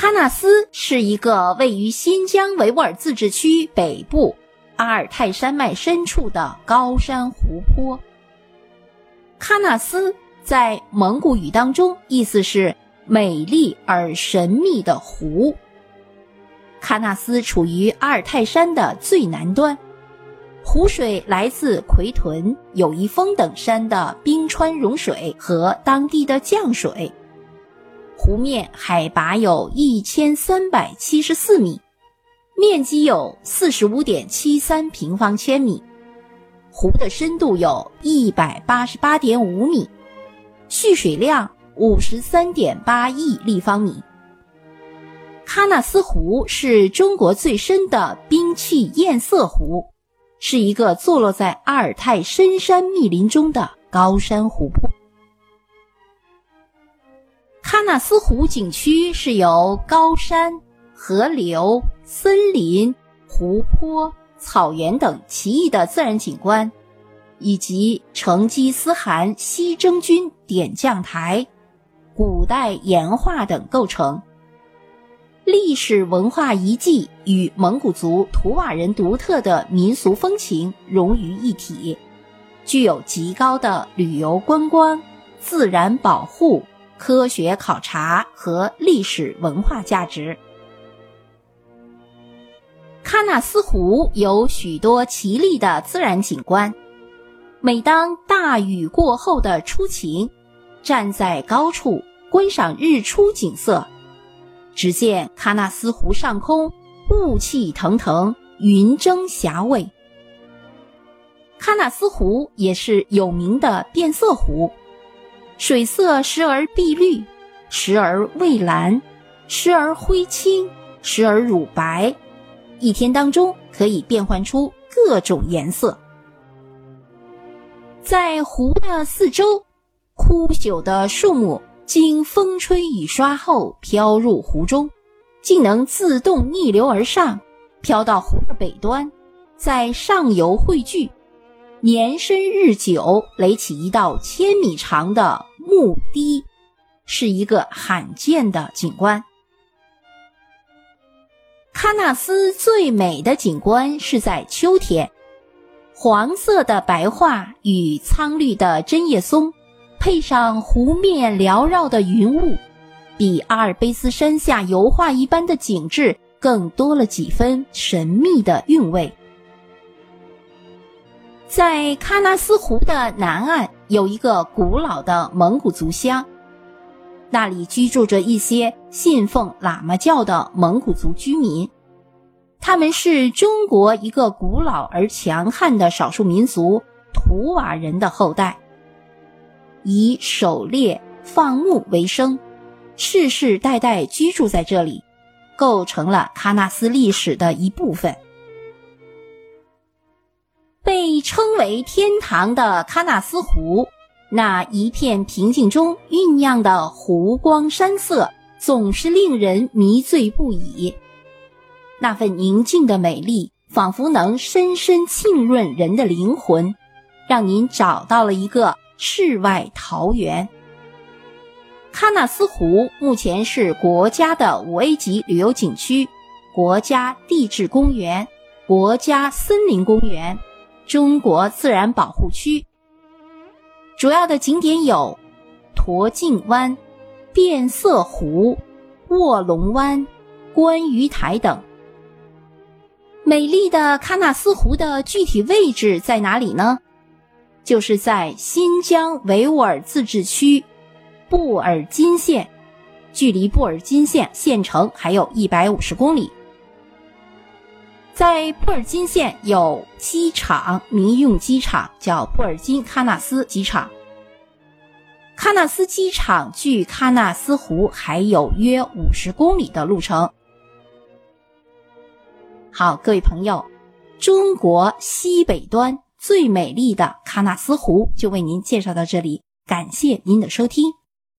喀纳斯是一个位于新疆维吾尔自治区北部阿尔泰山脉深处的高山湖泊。喀纳斯在蒙古语当中意思是美丽而神秘的湖。喀纳斯处于阿尔泰山的最南端，湖水来自奎屯、友谊峰等山的冰川融水和当地的降水。湖面海拔有一千三百七十四米，面积有四十五点七三平方千米，湖的深度有一百八十八点五米，蓄水量五十三点八亿立方米。喀纳斯湖是中国最深的冰碛堰塞湖，是一个坐落在阿尔泰深山密林中的高山湖泊。喀纳斯湖景区是由高山、河流、森林、湖泊、草原等奇异的自然景观，以及成吉思汗西征军点将台、古代岩画等构成。历史文化遗迹与蒙古族图瓦人独特的民俗风情融于一体，具有极高的旅游观光、自然保护。科学考察和历史文化价值。喀纳斯湖有许多奇丽的自然景观。每当大雨过后的初晴，站在高处观赏日出景色，只见喀纳斯湖上空雾气腾腾，云蒸霞蔚。喀纳斯湖也是有名的变色湖。水色时而碧绿，时而蔚蓝，时而灰青，时而乳白，一天当中可以变换出各种颜色。在湖的四周，枯朽的树木经风吹雨刷后飘入湖中，竟能自动逆流而上，飘到湖的北端，在上游汇聚。年深日久，垒起一道千米长的木堤，是一个罕见的景观。喀纳斯最美的景观是在秋天，黄色的白桦与苍绿的针叶松，配上湖面缭绕的云雾，比阿尔卑斯山下油画一般的景致更多了几分神秘的韵味。在喀纳斯湖的南岸有一个古老的蒙古族乡，那里居住着一些信奉喇嘛教的蒙古族居民，他们是中国一个古老而强悍的少数民族图瓦人的后代，以狩猎放牧为生，世世代代居住在这里，构成了喀纳斯历史的一部分。称为天堂的喀纳斯湖，那一片平静中酝酿的湖光山色，总是令人迷醉不已。那份宁静的美丽，仿佛能深深浸润人的灵魂，让您找到了一个世外桃源。喀纳斯湖目前是国家的五 A 级旅游景区、国家地质公园、国家森林公园。中国自然保护区主要的景点有驼颈湾、变色湖、卧龙湾、观鱼台等。美丽的喀纳斯湖的具体位置在哪里呢？就是在新疆维吾尔自治区布尔津县，距离布尔津县县城还有一百五十公里。在布尔津县有机场，民用机场叫布尔津喀纳斯机场。喀纳斯机场距喀纳斯湖还有约五十公里的路程。好，各位朋友，中国西北端最美丽的喀纳斯湖就为您介绍到这里，感谢您的收听。